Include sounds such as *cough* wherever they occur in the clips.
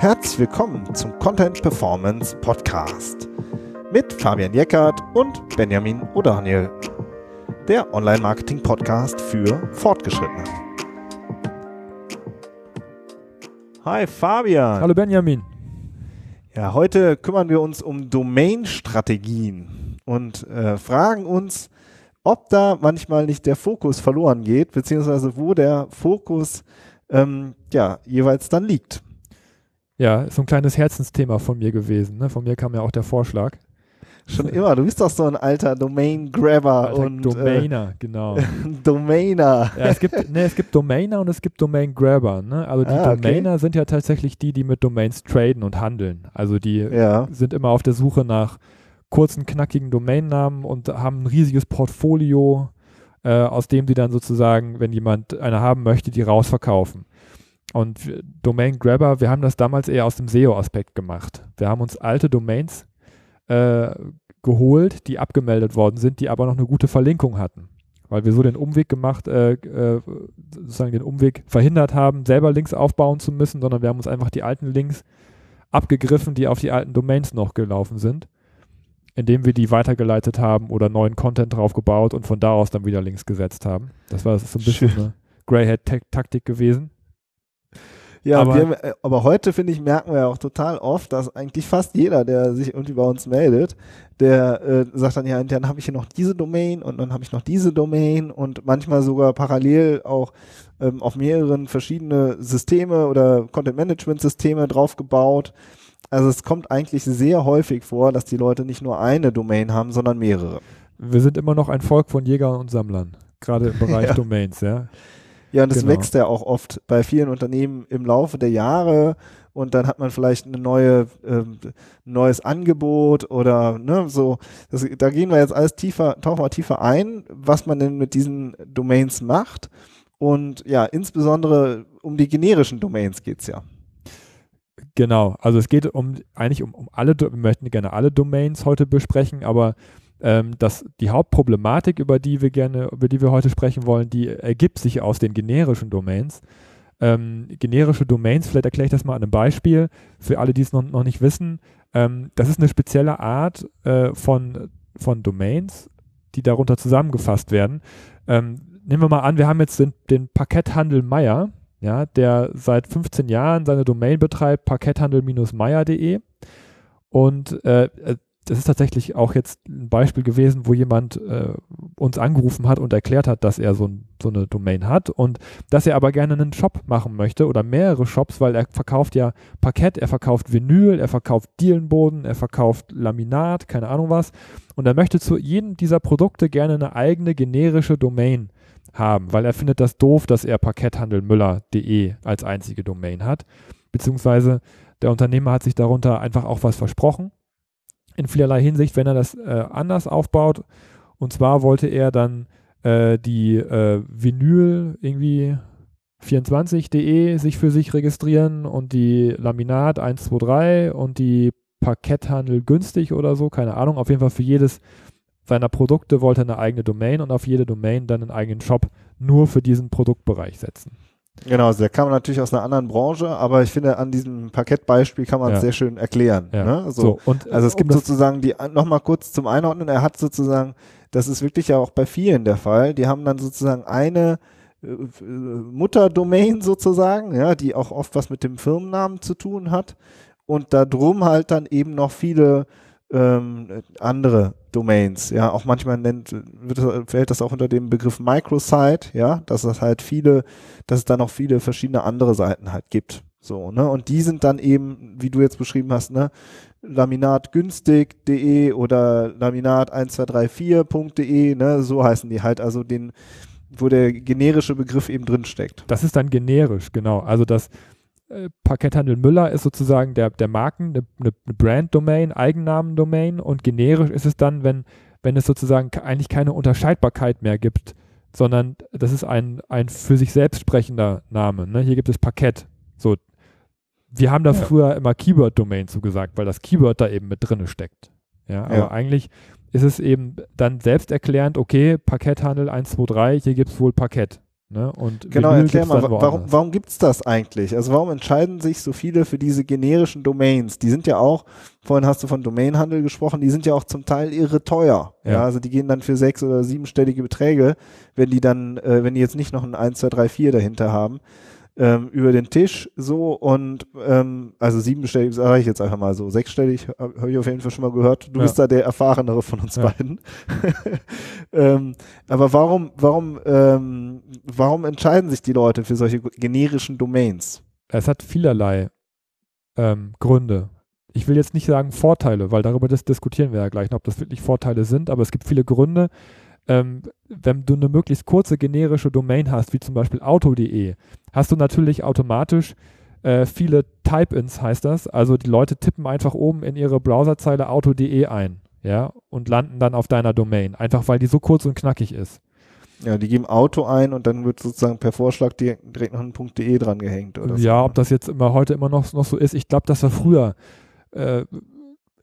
Herzlich willkommen zum Content Performance Podcast mit Fabian Jeckert und Benjamin O'Daniel, der Online-Marketing-Podcast für Fortgeschrittene. Hi Fabian. Hallo Benjamin. Ja, heute kümmern wir uns um Domain-Strategien und äh, fragen uns, ob da manchmal nicht der Fokus verloren geht, beziehungsweise wo der Fokus ähm, ja, jeweils dann liegt. Ja, ist so ein kleines Herzensthema von mir gewesen. Ne? Von mir kam ja auch der Vorschlag. Schon immer, du bist doch so ein alter Domain-Grabber und Domainer, äh, genau. *laughs* Domainer. Ja, es gibt, ne, es gibt Domainer und es gibt Domain-Grabber. Ne? Also die ah, okay. Domainer sind ja tatsächlich die, die mit Domains traden und handeln. Also die ja. sind immer auf der Suche nach kurzen, knackigen Domainnamen und haben ein riesiges Portfolio, äh, aus dem sie dann sozusagen, wenn jemand eine haben möchte, die rausverkaufen. Und Domain Grabber, wir haben das damals eher aus dem SEO-Aspekt gemacht. Wir haben uns alte Domains äh, geholt, die abgemeldet worden sind, die aber noch eine gute Verlinkung hatten. Weil wir so den Umweg gemacht, äh, äh, sozusagen den Umweg verhindert haben, selber Links aufbauen zu müssen, sondern wir haben uns einfach die alten Links abgegriffen, die auf die alten Domains noch gelaufen sind, indem wir die weitergeleitet haben oder neuen Content draufgebaut und von da aus dann wieder Links gesetzt haben. Das war so ein bisschen Schön. eine Greyhead-Taktik gewesen. Ja, aber, wir, äh, aber heute, finde ich, merken wir ja auch total oft, dass eigentlich fast jeder, der sich irgendwie bei uns meldet, der äh, sagt dann, ja, dann habe ich hier noch diese Domain und dann habe ich noch diese Domain und manchmal sogar parallel auch ähm, auf mehreren verschiedene Systeme oder Content-Management-Systeme draufgebaut. Also es kommt eigentlich sehr häufig vor, dass die Leute nicht nur eine Domain haben, sondern mehrere. Wir sind immer noch ein Volk von Jägern und Sammlern, gerade im *laughs* Bereich ja. Domains, ja. Ja, und das genau. wächst ja auch oft bei vielen Unternehmen im Laufe der Jahre und dann hat man vielleicht eine neue, äh, neues Angebot oder ne, so. Das, da gehen wir jetzt alles tiefer, tauchen wir tiefer ein, was man denn mit diesen Domains macht. Und ja, insbesondere um die generischen Domains geht's ja. Genau, also es geht um eigentlich um, um alle, wir möchten gerne alle Domains heute besprechen, aber ähm, dass die Hauptproblematik, über die wir gerne, über die wir heute sprechen wollen, die ergibt sich aus den generischen Domains. Ähm, generische Domains, vielleicht erkläre ich das mal an einem Beispiel, für alle, die es noch, noch nicht wissen. Ähm, das ist eine spezielle Art äh, von, von Domains, die darunter zusammengefasst werden. Ähm, nehmen wir mal an, wir haben jetzt den, den Parketthandel Meier, ja, der seit 15 Jahren seine Domain betreibt, parketthandel-meier.de. Und äh, das ist tatsächlich auch jetzt ein Beispiel gewesen, wo jemand äh, uns angerufen hat und erklärt hat, dass er so, ein, so, eine Domain hat und dass er aber gerne einen Shop machen möchte oder mehrere Shops, weil er verkauft ja Parkett, er verkauft Vinyl, er verkauft Dielenboden, er verkauft Laminat, keine Ahnung was. Und er möchte zu jedem dieser Produkte gerne eine eigene generische Domain haben, weil er findet das doof, dass er parketthandelmüller.de als einzige Domain hat. Beziehungsweise der Unternehmer hat sich darunter einfach auch was versprochen in vielerlei Hinsicht, wenn er das äh, anders aufbaut. Und zwar wollte er dann äh, die äh, Vinyl irgendwie 24.de sich für sich registrieren und die Laminat 123 und die Parketthandel günstig oder so, keine Ahnung. Auf jeden Fall für jedes seiner Produkte wollte er eine eigene Domain und auf jede Domain dann einen eigenen Shop nur für diesen Produktbereich setzen. Genau, also der kam natürlich aus einer anderen Branche, aber ich finde, an diesem Parkettbeispiel kann man es ja. sehr schön erklären. Ja. Ne? So. so. und, also es gibt sozusagen die, nochmal kurz zum Einordnen, er hat sozusagen, das ist wirklich ja auch bei vielen der Fall, die haben dann sozusagen eine äh, Mutterdomain sozusagen, ja, die auch oft was mit dem Firmennamen zu tun hat und da drum halt dann eben noch viele ähm, andere Domains. Ja, auch manchmal nennt, wird, fällt das auch unter dem Begriff Microsite, ja, dass es halt viele, dass es da noch viele verschiedene andere Seiten halt gibt. So, ne? Und die sind dann eben, wie du jetzt beschrieben hast, ne, laminatgünstig.de oder laminat1234.de, ne, so heißen die halt, also den, wo der generische Begriff eben drin steckt. Das ist dann generisch, genau. Also das, Parketthandel Müller ist sozusagen der, der Marken, eine, eine Brand-Domain, Eigennamen-Domain und generisch ist es dann, wenn, wenn es sozusagen eigentlich keine Unterscheidbarkeit mehr gibt, sondern das ist ein, ein für sich selbst sprechender Name. Ne? Hier gibt es Parkett. So, wir haben da ja. früher immer Keyword-Domain zugesagt, weil das Keyword da eben mit drin steckt. Ja, aber ja. eigentlich ist es eben dann selbsterklärend, okay, Parketthandel 123, hier gibt es wohl Parkett. Ne? Und genau, erklär mal, warum, warum gibt es das eigentlich? Also warum entscheiden sich so viele für diese generischen Domains? Die sind ja auch, vorhin hast du von Domainhandel gesprochen, die sind ja auch zum Teil irre teuer. Ja, ja also die gehen dann für sechs- oder siebenstellige Beträge, wenn die dann, äh, wenn die jetzt nicht noch ein 1, 2, 3, 4 dahinter haben ähm, über den Tisch so und ähm, also siebenstellig sage ich jetzt einfach mal so, sechsstellig habe ich auf jeden Fall schon mal gehört. Du ja. bist da der erfahrenere von uns ja. beiden. *laughs* ähm, aber warum, warum, ähm, warum entscheiden sich die Leute für solche generischen Domains? Es hat vielerlei ähm, Gründe. Ich will jetzt nicht sagen Vorteile, weil darüber das diskutieren wir ja gleich ob das wirklich Vorteile sind, aber es gibt viele Gründe. Ähm, wenn du eine möglichst kurze generische Domain hast, wie zum Beispiel auto.de, hast du natürlich automatisch äh, viele Type-ins, heißt das. Also die Leute tippen einfach oben in ihre Browserzeile auto.de ein, ja, und landen dann auf deiner Domain, einfach weil die so kurz und knackig ist. Ja, die geben Auto ein und dann wird sozusagen per Vorschlag direkt, direkt noch ein .de dran gehängt oder Ja, so. ob das jetzt immer heute immer noch, noch so ist. Ich glaube, das war früher. Äh,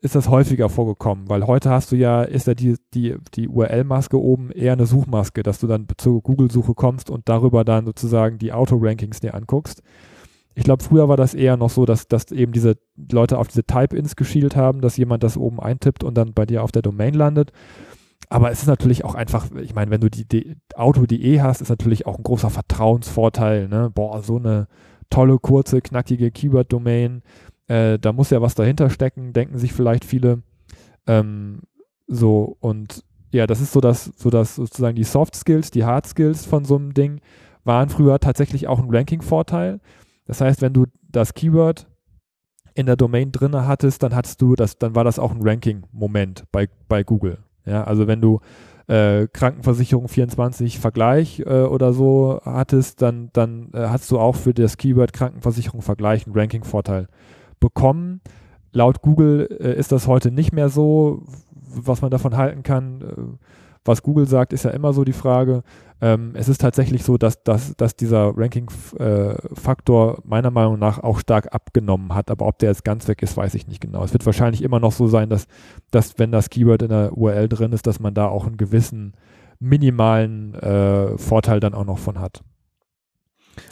ist das häufiger vorgekommen, weil heute hast du ja, ist ja die, die, die URL-Maske oben eher eine Suchmaske, dass du dann zur Google-Suche kommst und darüber dann sozusagen die Auto-Rankings dir anguckst. Ich glaube, früher war das eher noch so, dass, dass eben diese Leute auf diese Type-Ins geschielt haben, dass jemand das oben eintippt und dann bei dir auf der Domain landet. Aber es ist natürlich auch einfach, ich meine, wenn du die, die Auto.de hast, ist natürlich auch ein großer Vertrauensvorteil. Ne? Boah, so eine tolle, kurze, knackige Keyword-Domain äh, da muss ja was dahinter stecken, denken sich vielleicht viele. Ähm, so, und ja, das ist so, dass, so dass sozusagen die Soft Skills, die Hard Skills von so einem Ding waren früher tatsächlich auch ein Ranking-Vorteil. Das heißt, wenn du das Keyword in der Domain drinne hattest, dann hattest du das, dann war das auch ein Ranking-Moment bei, bei Google. Ja, also wenn du äh, Krankenversicherung 24 Vergleich äh, oder so hattest, dann, dann äh, hast du auch für das Keyword Krankenversicherung Vergleich einen Ranking-Vorteil bekommen. Laut Google äh, ist das heute nicht mehr so, was man davon halten kann. Äh, was Google sagt, ist ja immer so die Frage. Ähm, es ist tatsächlich so, dass, dass, dass dieser Ranking-Faktor äh, meiner Meinung nach auch stark abgenommen hat. Aber ob der jetzt ganz weg ist, weiß ich nicht genau. Es wird wahrscheinlich immer noch so sein, dass, dass wenn das Keyword in der URL drin ist, dass man da auch einen gewissen minimalen äh, Vorteil dann auch noch von hat.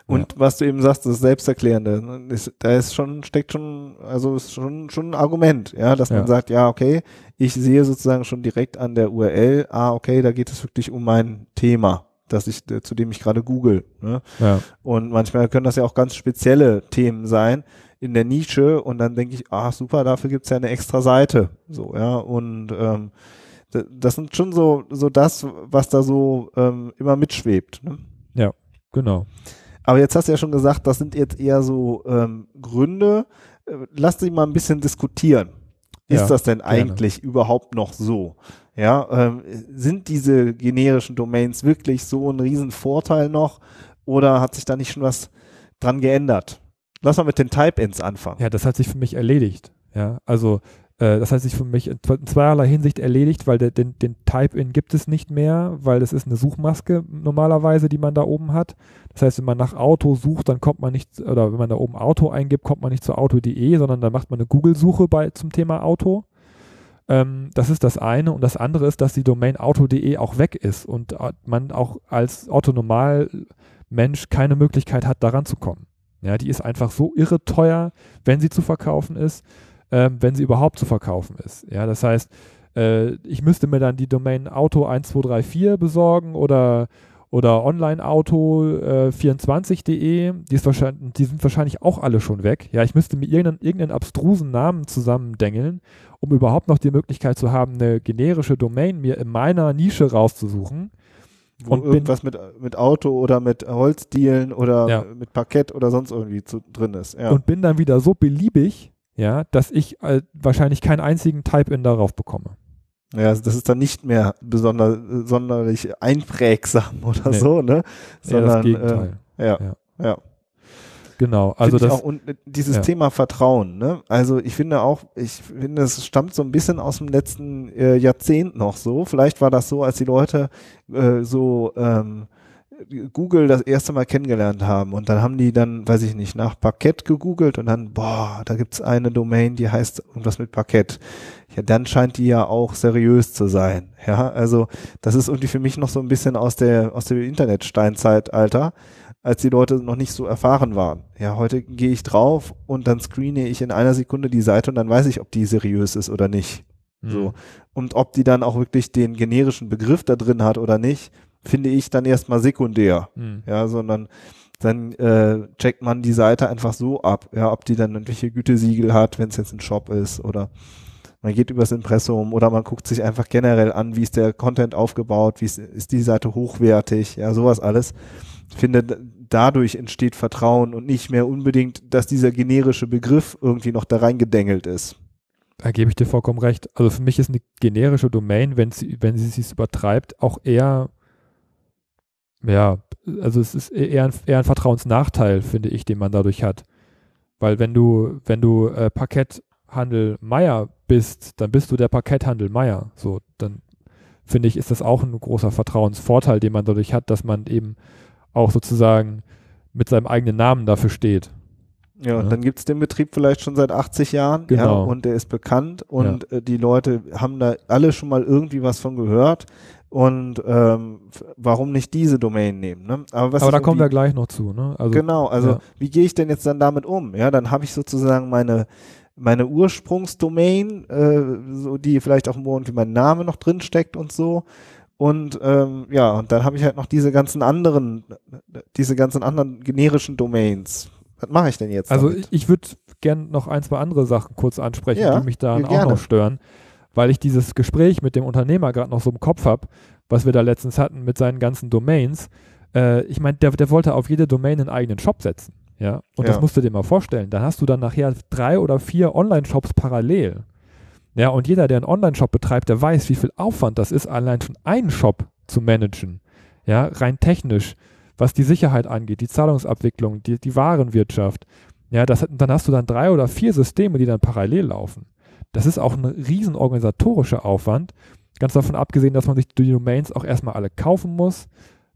Und ja. was du eben sagst, das Selbsterklärende, ist, da ist schon, steckt schon, also ist schon, schon ein Argument, ja, dass ja. man sagt, ja, okay, ich sehe sozusagen schon direkt an der URL, ah, okay, da geht es wirklich um mein Thema, dass ich, äh, zu dem ich gerade google. Ne? Ja. Und manchmal können das ja auch ganz spezielle Themen sein in der Nische und dann denke ich, ah, super, dafür gibt's ja eine extra Seite. So, ja, und ähm, das sind schon so, so das, was da so ähm, immer mitschwebt. Ne? Ja, genau. Aber jetzt hast du ja schon gesagt, das sind jetzt eher so ähm, Gründe. Äh, lass dich mal ein bisschen diskutieren. Ist ja, das denn eigentlich gerne. überhaupt noch so? Ja, ähm, sind diese generischen Domains wirklich so ein Riesenvorteil noch oder hat sich da nicht schon was dran geändert? Lass mal mit den Type-Ins anfangen. Ja, das hat sich für mich erledigt. Ja, also äh, das hat sich für mich in zweierlei Hinsicht erledigt, weil der, den, den Type-In gibt es nicht mehr, weil das ist eine Suchmaske normalerweise, die man da oben hat. Das heißt, wenn man nach Auto sucht, dann kommt man nicht, oder wenn man da oben Auto eingibt, kommt man nicht zu auto.de, sondern dann macht man eine Google-Suche zum Thema Auto. Ähm, das ist das eine. Und das andere ist, dass die Domain auto.de auch weg ist und äh, man auch als Autonormal-Mensch keine Möglichkeit hat, daran zu kommen. Ja, die ist einfach so irre teuer, wenn sie zu verkaufen ist ähm, wenn sie überhaupt zu verkaufen ist. Ja, das heißt, äh, ich müsste mir dann die Domain Auto1234 besorgen oder oder onlineauto24.de, äh, die, die sind wahrscheinlich auch alle schon weg. Ja, ich müsste mir irgendeinen, irgendeinen abstrusen Namen zusammendengeln, um überhaupt noch die Möglichkeit zu haben, eine generische Domain mir in meiner Nische rauszusuchen. Wo und irgendwas bin, mit, mit Auto oder mit Holzdielen oder ja. mit Parkett oder sonst irgendwie zu, drin ist. Ja. Und bin dann wieder so beliebig, ja, dass ich äh, wahrscheinlich keinen einzigen Type-In darauf bekomme. Ja, also das ist dann nicht mehr besonders sonderlich einprägsam *laughs* oder nee. so, ne? Sondern ja, das Gegenteil. Äh, ja, ja, ja. Genau, also das auch, und äh, dieses ja. Thema Vertrauen, ne? Also ich finde auch, ich finde, es stammt so ein bisschen aus dem letzten äh, Jahrzehnt noch so. Vielleicht war das so, als die Leute äh, so ähm, Google das erste Mal kennengelernt haben und dann haben die dann, weiß ich nicht, nach Parkett gegoogelt und dann, boah, da gibt's eine Domain, die heißt irgendwas mit Parkett. Ja, dann scheint die ja auch seriös zu sein. Ja, also das ist irgendwie für mich noch so ein bisschen aus der aus der Internetsteinzeitalter, als die Leute noch nicht so erfahren waren. Ja, heute gehe ich drauf und dann screene ich in einer Sekunde die Seite und dann weiß ich, ob die seriös ist oder nicht. Mhm. So. Und ob die dann auch wirklich den generischen Begriff da drin hat oder nicht, finde ich dann erstmal sekundär. Mhm. Ja, sondern dann äh, checkt man die Seite einfach so ab, ja, ob die dann irgendwelche Gütesiegel hat, wenn es jetzt ein Shop ist oder man geht übers Impressum oder man guckt sich einfach generell an, wie ist der Content aufgebaut, wie ist, ist die Seite hochwertig, ja, sowas alles. Ich finde, dadurch entsteht Vertrauen und nicht mehr unbedingt, dass dieser generische Begriff irgendwie noch da reingedengelt ist. Da gebe ich dir vollkommen recht. Also für mich ist eine generische Domain, wenn sie, wenn sie sich übertreibt, auch eher, ja, also es ist eher ein, eher ein Vertrauensnachteil, finde ich, den man dadurch hat. Weil wenn du, wenn du äh, Parketthandel Meier bist, dann bist du der Parketthandel Meier. So, dann finde ich, ist das auch ein großer Vertrauensvorteil, den man dadurch hat, dass man eben auch sozusagen mit seinem eigenen Namen dafür steht. Ja, und ja. dann gibt es den Betrieb vielleicht schon seit 80 Jahren genau. ja, und der ist bekannt und ja. äh, die Leute haben da alle schon mal irgendwie was von gehört und ähm, warum nicht diese Domain nehmen? Ne? Aber, Aber da kommen wir gleich noch zu. Ne? Also, genau, also wie gehe ich denn jetzt dann damit um? Ja, dann habe ich sozusagen meine meine Ursprungsdomain, äh, so die vielleicht auch irgendwie mein Name noch drin steckt und so. Und ähm, ja, und dann habe ich halt noch diese ganzen anderen, diese ganzen anderen generischen Domains. Was mache ich denn jetzt? Also damit? ich würde gerne noch ein, zwei andere Sachen kurz ansprechen, ja, die mich da auch noch stören, weil ich dieses Gespräch mit dem Unternehmer gerade noch so im Kopf habe, was wir da letztens hatten mit seinen ganzen Domains. Äh, ich meine, der, der wollte auf jede Domain einen eigenen Shop setzen. Ja, und ja. das musst du dir mal vorstellen. Dann hast du dann nachher drei oder vier Online-Shops parallel. Ja, und jeder, der einen Online-Shop betreibt, der weiß, wie viel Aufwand das ist, allein schon einen Shop zu managen. Ja, rein technisch was die Sicherheit angeht, die Zahlungsabwicklung, die, die Warenwirtschaft. Ja, das, dann hast du dann drei oder vier Systeme, die dann parallel laufen. Das ist auch ein riesen organisatorischer Aufwand. Ganz davon abgesehen, dass man sich die Domains auch erstmal alle kaufen muss,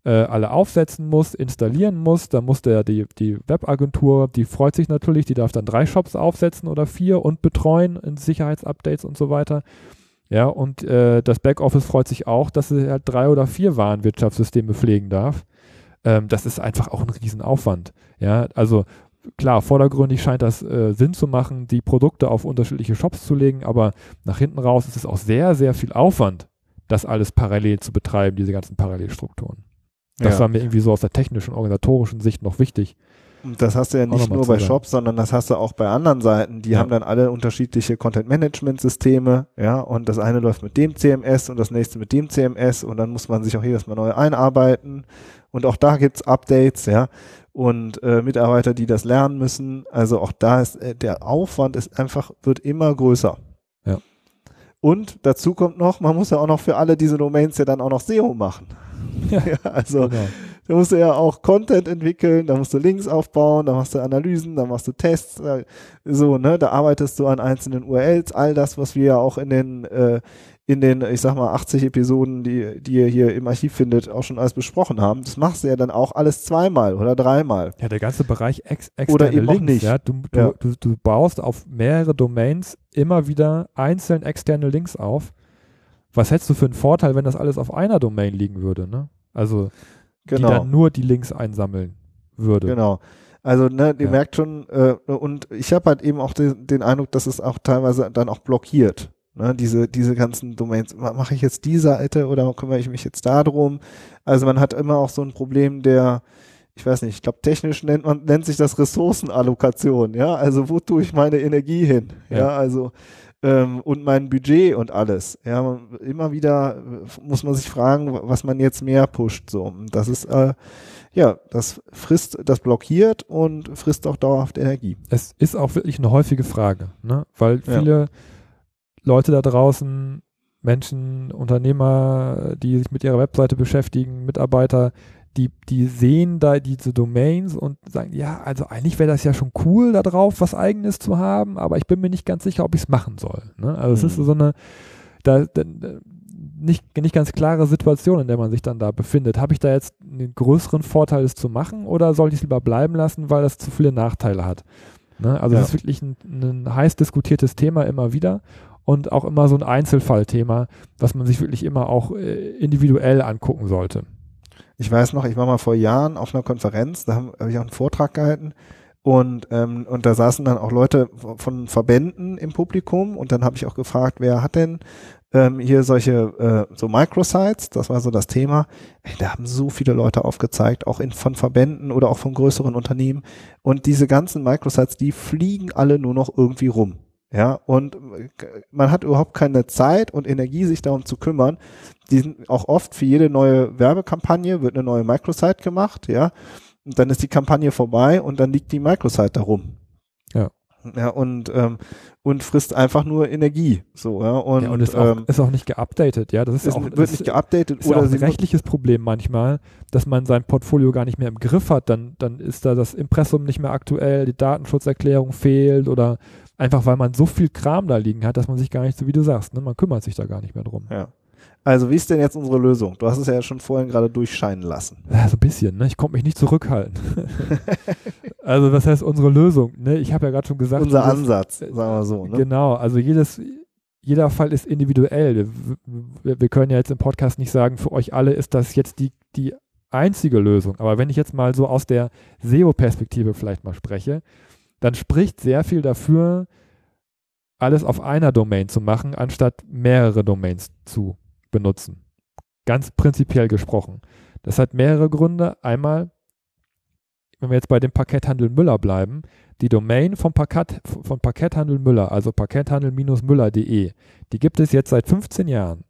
äh, alle aufsetzen muss, installieren muss. Da muss der, die, die Webagentur, die freut sich natürlich, die darf dann drei Shops aufsetzen oder vier und betreuen in Sicherheitsupdates und so weiter. Ja, und äh, das Backoffice freut sich auch, dass sie halt drei oder vier Warenwirtschaftssysteme pflegen darf ähm, das ist einfach auch ein Riesenaufwand. Ja, also klar, vordergründig scheint das äh, Sinn zu machen, die Produkte auf unterschiedliche Shops zu legen, aber nach hinten raus ist es auch sehr, sehr viel Aufwand, das alles parallel zu betreiben, diese ganzen Parallelstrukturen. Das ja. war mir irgendwie so aus der technischen, organisatorischen Sicht noch wichtig. Das hast du ja nicht nur bei Shops, sondern das hast du auch bei anderen Seiten. Die ja. haben dann alle unterschiedliche Content-Management-Systeme, ja, und das eine läuft mit dem CMS und das nächste mit dem CMS und dann muss man sich auch jedes Mal neu einarbeiten und auch da gibt's Updates, ja, und äh, Mitarbeiter, die das lernen müssen. Also auch da ist äh, der Aufwand ist einfach, wird immer größer. Ja. Und dazu kommt noch, man muss ja auch noch für alle diese Domains ja dann auch noch SEO machen. Ja, *laughs* ja also genau. Da musst du ja auch Content entwickeln, da musst du Links aufbauen, da machst du Analysen, da machst du Tests, so, ne, da arbeitest du an einzelnen URLs, all das, was wir ja auch in den äh, in den, ich sag mal, 80 Episoden, die, die ihr hier im Archiv findet, auch schon alles besprochen haben. Das machst du ja dann auch alles zweimal oder dreimal. Ja, der ganze Bereich ex externe oder eben Links. Nicht. Ja, du, du, ja. Du, du baust auf mehrere Domains immer wieder einzeln externe Links auf. Was hättest du für einen Vorteil, wenn das alles auf einer Domain liegen würde, ne? Also, genau. die dann nur die Links einsammeln würde. Genau. Also, ne, ihr ja. merkt schon, äh, und ich habe halt eben auch den, den Eindruck, dass es auch teilweise dann auch blockiert. Ne, diese, diese ganzen Domains, mache ich jetzt die Seite oder kümmere ich mich jetzt darum? Also man hat immer auch so ein Problem der, ich weiß nicht, ich glaube technisch nennt man, nennt sich das Ressourcenallokation, ja, also wo tue ich meine Energie hin? Ja, ja also ähm, und mein Budget und alles. Ja, immer wieder muss man sich fragen, was man jetzt mehr pusht. So, das ist äh, ja, das frisst, das blockiert und frisst auch dauerhaft Energie. Es ist auch wirklich eine häufige Frage, ne? Weil viele ja Leute da draußen, Menschen, Unternehmer, die sich mit ihrer Webseite beschäftigen, Mitarbeiter, die, die sehen da diese Domains und sagen, ja, also eigentlich wäre das ja schon cool, da drauf was eigenes zu haben, aber ich bin mir nicht ganz sicher, ob ich es machen soll. Ne? Also mhm. es ist mhm. so eine, da, da, nicht, nicht ganz klare Situation, in der man sich dann da befindet. Habe ich da jetzt einen größeren Vorteil, es zu machen oder sollte ich es lieber bleiben lassen, weil das zu viele Nachteile hat? Ne? Also ja. das ist wirklich ein, ein heiß diskutiertes Thema immer wieder und auch immer so ein Einzelfallthema, was man sich wirklich immer auch äh, individuell angucken sollte. Ich weiß noch, ich war mal vor Jahren auf einer Konferenz, da habe hab ich auch einen Vortrag gehalten und, ähm, und da saßen dann auch Leute von Verbänden im Publikum und dann habe ich auch gefragt, wer hat denn ähm, hier solche äh, so Microsites, das war so das Thema. Ey, da haben so viele Leute aufgezeigt, auch in, von Verbänden oder auch von größeren Unternehmen. Und diese ganzen Microsites, die fliegen alle nur noch irgendwie rum. Ja, und äh, man hat überhaupt keine Zeit und Energie, sich darum zu kümmern. Die sind auch oft für jede neue Werbekampagne wird eine neue Microsite gemacht, ja. Und dann ist die Kampagne vorbei und dann liegt die Microsite da rum. Ja. Ja, und, ähm, und frisst einfach nur Energie. So, ja. Und, ja, und ist, auch, ähm, ist auch nicht geupdatet, ja. Das ist, ist auch, wird nicht geupdatet ist oder ja auch ein rechtliches Problem manchmal, dass man sein Portfolio gar nicht mehr im Griff hat. Dann, dann ist da das Impressum nicht mehr aktuell, die Datenschutzerklärung fehlt oder einfach weil man so viel Kram da liegen hat, dass man sich gar nicht so, wie du sagst, ne, man kümmert sich da gar nicht mehr drum. Ja. Also wie ist denn jetzt unsere Lösung? Du hast es ja schon vorhin gerade durchscheinen lassen. Ja, so ein bisschen, ne? Ich konnte mich nicht zurückhalten. *laughs* also was heißt unsere Lösung? Ne? Ich habe ja gerade schon gesagt. Unser jedes, Ansatz, sagen wir so. Ne? Genau, also jedes, jeder Fall ist individuell. Wir, wir, können ja jetzt im Podcast nicht sagen, für euch alle ist das jetzt die, die einzige Lösung. Aber wenn ich jetzt mal so aus der SEO-Perspektive vielleicht mal spreche, dann spricht sehr viel dafür, alles auf einer Domain zu machen, anstatt mehrere Domains zu benutzen. Ganz prinzipiell gesprochen. Das hat mehrere Gründe. Einmal, wenn wir jetzt bei dem Parketthandel Müller bleiben, die Domain vom, Parkett, von Parketthandel Müller, also parketthandel-müller.de, die gibt es jetzt seit 15 Jahren.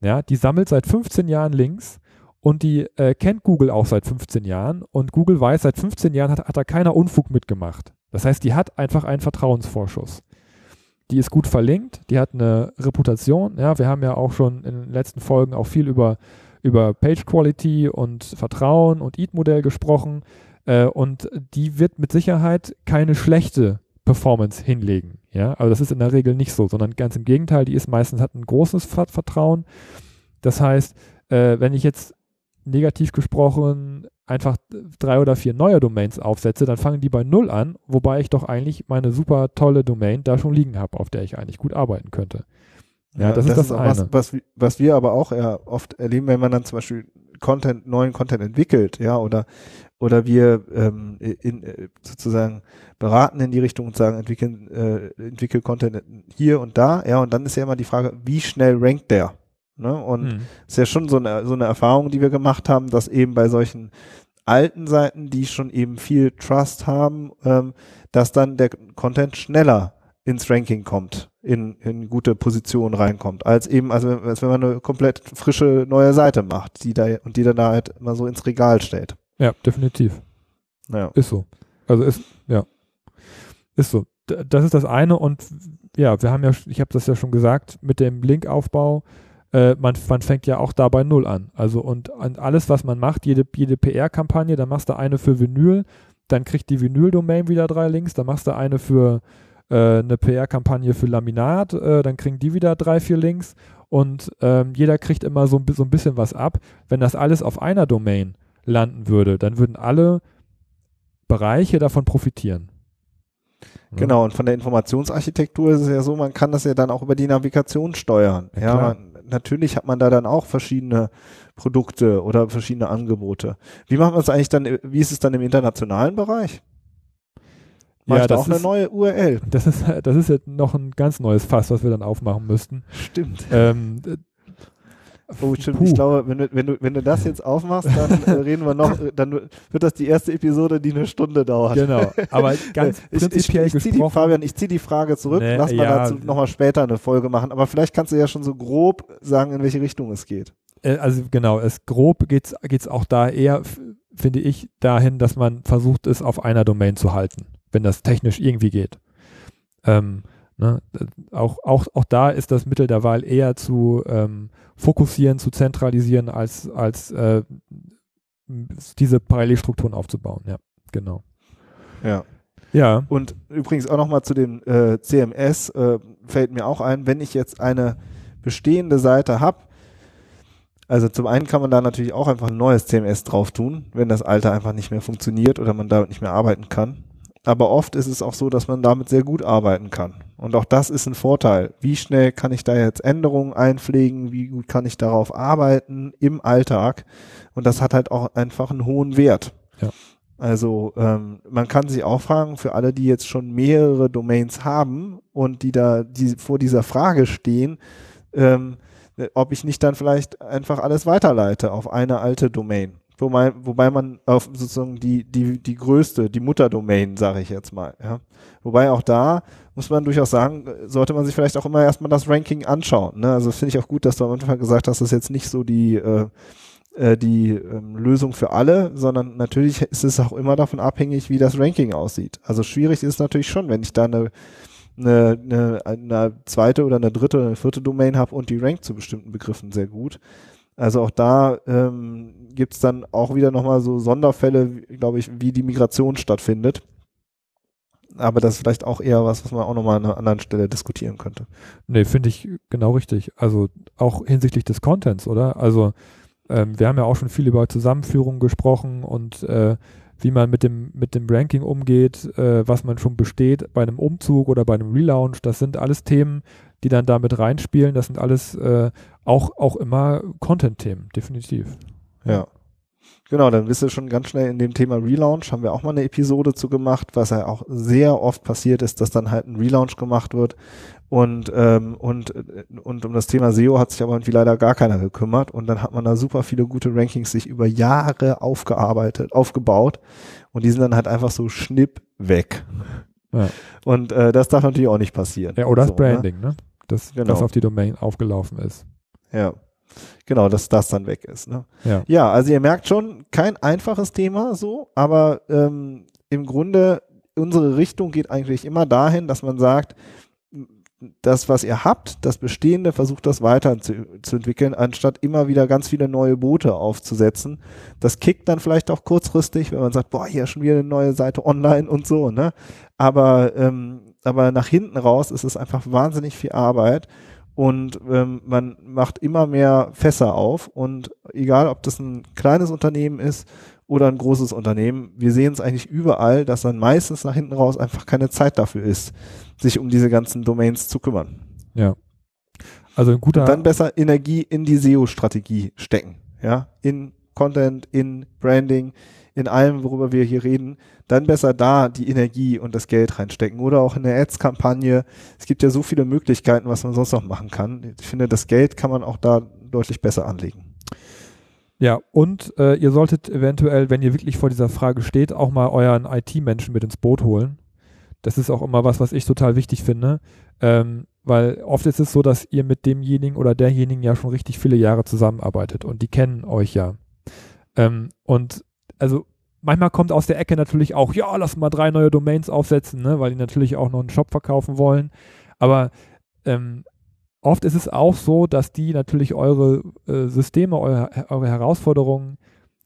Ja, die sammelt seit 15 Jahren Links und die äh, kennt Google auch seit 15 Jahren und Google weiß, seit 15 Jahren hat, hat da keiner Unfug mitgemacht. Das heißt, die hat einfach einen Vertrauensvorschuss die ist gut verlinkt, die hat eine Reputation. Ja, wir haben ja auch schon in den letzten Folgen auch viel über, über Page Quality und Vertrauen und EAT-Modell gesprochen. Äh, und die wird mit Sicherheit keine schlechte Performance hinlegen. Ja, also das ist in der Regel nicht so, sondern ganz im Gegenteil, die ist meistens hat ein großes Vertrauen. Das heißt, äh, wenn ich jetzt negativ gesprochen einfach drei oder vier neue Domains aufsetze, dann fangen die bei Null an, wobei ich doch eigentlich meine super tolle Domain da schon liegen habe, auf der ich eigentlich gut arbeiten könnte. Ja, ja das, das, ist das ist eine. Was, was, was, wir aber auch ja oft erleben, wenn man dann zum Beispiel Content, neuen Content entwickelt, ja, oder, oder wir ähm, in, äh, sozusagen beraten in die Richtung und sagen, entwickeln, äh, entwickel Content hier und da, ja, und dann ist ja immer die Frage, wie schnell rankt der? Ne? Und es mhm. ist ja schon so eine, so eine Erfahrung, die wir gemacht haben, dass eben bei solchen alten Seiten, die schon eben viel Trust haben, ähm, dass dann der Content schneller ins Ranking kommt, in, in gute Positionen reinkommt, als eben, also als wenn man eine komplett frische neue Seite macht, die da und die dann da halt immer so ins Regal stellt. Ja, definitiv. Ja. Ist so. Also ist, ja. Ist so. Das ist das eine und ja, wir haben ja, ich habe das ja schon gesagt, mit dem Linkaufbau, äh, man, man fängt ja auch dabei null an. Also und, und alles, was man macht, jede, jede PR-Kampagne, dann machst du eine für Vinyl, dann kriegt die Vinyl-Domain wieder drei Links, dann machst du eine für äh, eine PR-Kampagne für Laminat, äh, dann kriegen die wieder drei, vier Links und ähm, jeder kriegt immer so, so ein bisschen was ab. Wenn das alles auf einer Domain landen würde, dann würden alle Bereiche davon profitieren. Genau, und von der Informationsarchitektur ist es ja so, man kann das ja dann auch über die Navigation steuern. Ja, ja man, natürlich hat man da dann auch verschiedene Produkte oder verschiedene Angebote. Wie macht man es eigentlich dann, wie ist es dann im internationalen Bereich? Macht ja, das auch ist, eine neue URL. Das ist, das ist jetzt noch ein ganz neues Fass, was wir dann aufmachen müssten. Stimmt. Ähm, Oh, stimmt. Puh. Ich glaube, wenn du, wenn, du, wenn du das jetzt aufmachst, dann äh, *laughs* reden wir noch, äh, dann wird das die erste Episode, die eine Stunde dauert. Genau. Aber *laughs* ganz ich, prinzipiell ich, ich, ich zieh die, Fabian, ich ziehe die Frage zurück. Nee, Lass mal ja, dazu nochmal später eine Folge machen. Aber vielleicht kannst du ja schon so grob sagen, in welche Richtung es geht. Äh, also genau, es grob geht es auch da eher, finde ich, dahin, dass man versucht, es auf einer Domain zu halten, wenn das technisch irgendwie geht. Ähm, Ne? Auch, auch, auch da ist das Mittel der Wahl eher zu ähm, fokussieren, zu zentralisieren, als, als äh, diese Parallelstrukturen aufzubauen. Ja, genau. Ja. Ja. Und übrigens auch nochmal zu dem äh, CMS äh, fällt mir auch ein, wenn ich jetzt eine bestehende Seite habe, Also zum einen kann man da natürlich auch einfach ein neues CMS drauf tun, wenn das alte einfach nicht mehr funktioniert oder man damit nicht mehr arbeiten kann. Aber oft ist es auch so, dass man damit sehr gut arbeiten kann. Und auch das ist ein Vorteil. Wie schnell kann ich da jetzt Änderungen einpflegen? Wie gut kann ich darauf arbeiten im Alltag? Und das hat halt auch einfach einen hohen Wert. Ja. Also ähm, man kann sich auch fragen, für alle, die jetzt schon mehrere Domains haben und die da die vor dieser Frage stehen, ähm, ob ich nicht dann vielleicht einfach alles weiterleite auf eine alte Domain. Wobei, wobei man auf sozusagen die, die, die größte, die Mutterdomain, sage ich jetzt mal. Ja. Wobei auch da muss man durchaus sagen, sollte man sich vielleicht auch immer erstmal das Ranking anschauen. Ne? Also finde ich auch gut, dass du am Anfang gesagt hast, das ist jetzt nicht so die äh, äh, die ähm, Lösung für alle, sondern natürlich ist es auch immer davon abhängig, wie das Ranking aussieht. Also schwierig ist es natürlich schon, wenn ich da eine, eine, eine, eine zweite oder eine dritte oder eine vierte Domain habe und die rankt zu bestimmten Begriffen sehr gut. Also auch da ähm, gibt es dann auch wieder nochmal so Sonderfälle, glaube ich, wie die Migration stattfindet. Aber das ist vielleicht auch eher was, was man auch nochmal an einer anderen Stelle diskutieren könnte. Nee, finde ich genau richtig. Also auch hinsichtlich des Contents, oder? Also ähm, wir haben ja auch schon viel über Zusammenführung gesprochen und äh, wie man mit dem, mit dem Ranking umgeht, äh, was man schon besteht bei einem Umzug oder bei einem Relaunch. Das sind alles Themen, die dann damit reinspielen. Das sind alles äh, auch, auch immer Content-Themen, definitiv. Ja. Genau, dann bist du schon ganz schnell in dem Thema Relaunch. Haben wir auch mal eine Episode zu gemacht, was ja auch sehr oft passiert ist, dass dann halt ein Relaunch gemacht wird. Und, ähm, und, und um das Thema SEO hat sich aber irgendwie leider gar keiner gekümmert. Und dann hat man da super viele gute Rankings sich über Jahre aufgearbeitet, aufgebaut. Und die sind dann halt einfach so schnipp weg. Ja. Und äh, das darf natürlich auch nicht passieren. Ja, oder so, das ne? Branding, ne? ne? Das, genau. das auf die Domain aufgelaufen ist. Ja. Genau, dass das dann weg ist. Ne? Ja. ja, also ihr merkt schon, kein einfaches Thema so, aber ähm, im Grunde unsere Richtung geht eigentlich immer dahin, dass man sagt, das, was ihr habt, das Bestehende, versucht das weiter zu, entwickeln, anstatt immer wieder ganz viele neue Boote aufzusetzen. Das kickt dann vielleicht auch kurzfristig, wenn man sagt, boah, hier schon wieder eine neue Seite online und so, ne? Aber, ähm, aber nach hinten raus ist es einfach wahnsinnig viel Arbeit und ähm, man macht immer mehr Fässer auf und egal, ob das ein kleines Unternehmen ist oder ein großes Unternehmen, wir sehen es eigentlich überall, dass dann meistens nach hinten raus einfach keine Zeit dafür ist, sich um diese ganzen Domains zu kümmern. Ja. Also ein guter. Und dann besser Energie in die SEO-Strategie stecken. Ja, in Content, in Branding, in allem, worüber wir hier reden, dann besser da die Energie und das Geld reinstecken oder auch in der Ads-Kampagne. Es gibt ja so viele Möglichkeiten, was man sonst noch machen kann. Ich finde, das Geld kann man auch da deutlich besser anlegen. Ja, und äh, ihr solltet eventuell, wenn ihr wirklich vor dieser Frage steht, auch mal euren IT-Menschen mit ins Boot holen. Das ist auch immer was, was ich total wichtig finde. Ähm, weil oft ist es so, dass ihr mit demjenigen oder derjenigen ja schon richtig viele Jahre zusammenarbeitet und die kennen euch ja. Ähm, und also manchmal kommt aus der Ecke natürlich auch, ja, lass mal drei neue Domains aufsetzen, ne, weil die natürlich auch noch einen Shop verkaufen wollen. Aber ähm, oft ist es auch so, dass die natürlich eure äh, Systeme, eure, eure Herausforderungen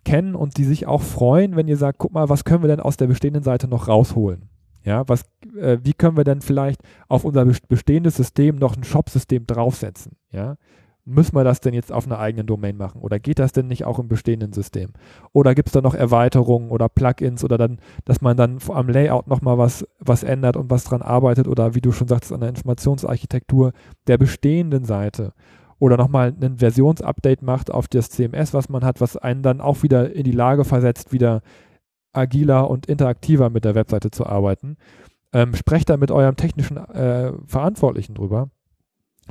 kennen und die sich auch freuen, wenn ihr sagt, guck mal, was können wir denn aus der bestehenden Seite noch rausholen? Ja, was, äh, wie können wir denn vielleicht auf unser bestehendes System noch ein Shop-System draufsetzen? Ja, müssen wir das denn jetzt auf einer eigenen Domain machen? Oder geht das denn nicht auch im bestehenden System? Oder gibt es da noch Erweiterungen oder Plugins oder dann, dass man dann am Layout nochmal was, was ändert und was dran arbeitet oder wie du schon sagst, an der Informationsarchitektur der bestehenden Seite? Oder nochmal ein Versionsupdate macht auf das CMS, was man hat, was einen dann auch wieder in die Lage versetzt, wieder agiler und interaktiver mit der Webseite zu arbeiten. Ähm, sprecht da mit eurem technischen äh, Verantwortlichen drüber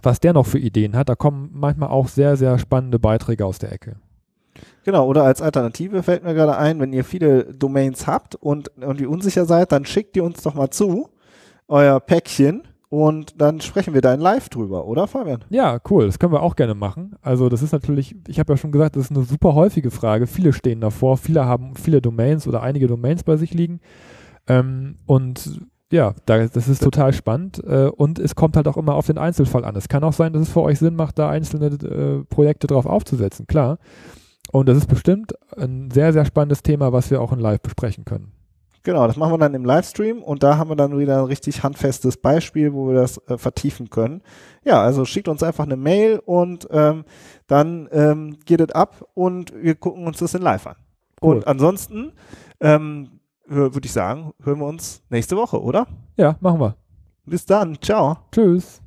was der noch für Ideen hat. Da kommen manchmal auch sehr, sehr spannende Beiträge aus der Ecke. Genau, oder als Alternative fällt mir gerade ein, wenn ihr viele Domains habt und irgendwie unsicher seid, dann schickt ihr uns doch mal zu, euer Päckchen, und dann sprechen wir da in live drüber, oder Fabian? Ja, cool, das können wir auch gerne machen. Also das ist natürlich, ich habe ja schon gesagt, das ist eine super häufige Frage. Viele stehen davor, viele haben viele Domains oder einige Domains bei sich liegen. Ähm, und ja, da, das ist total spannend äh, und es kommt halt auch immer auf den Einzelfall an. Es kann auch sein, dass es für euch Sinn macht, da einzelne äh, Projekte drauf aufzusetzen, klar. Und das ist bestimmt ein sehr, sehr spannendes Thema, was wir auch in Live besprechen können. Genau, das machen wir dann im Livestream und da haben wir dann wieder ein richtig handfestes Beispiel, wo wir das äh, vertiefen können. Ja, also schickt uns einfach eine Mail und ähm, dann ähm, geht es ab und wir gucken uns das in live an. Cool. Und ansonsten ähm, würde ich sagen, hören wir uns nächste Woche, oder? Ja, machen wir. Bis dann. Ciao. Tschüss.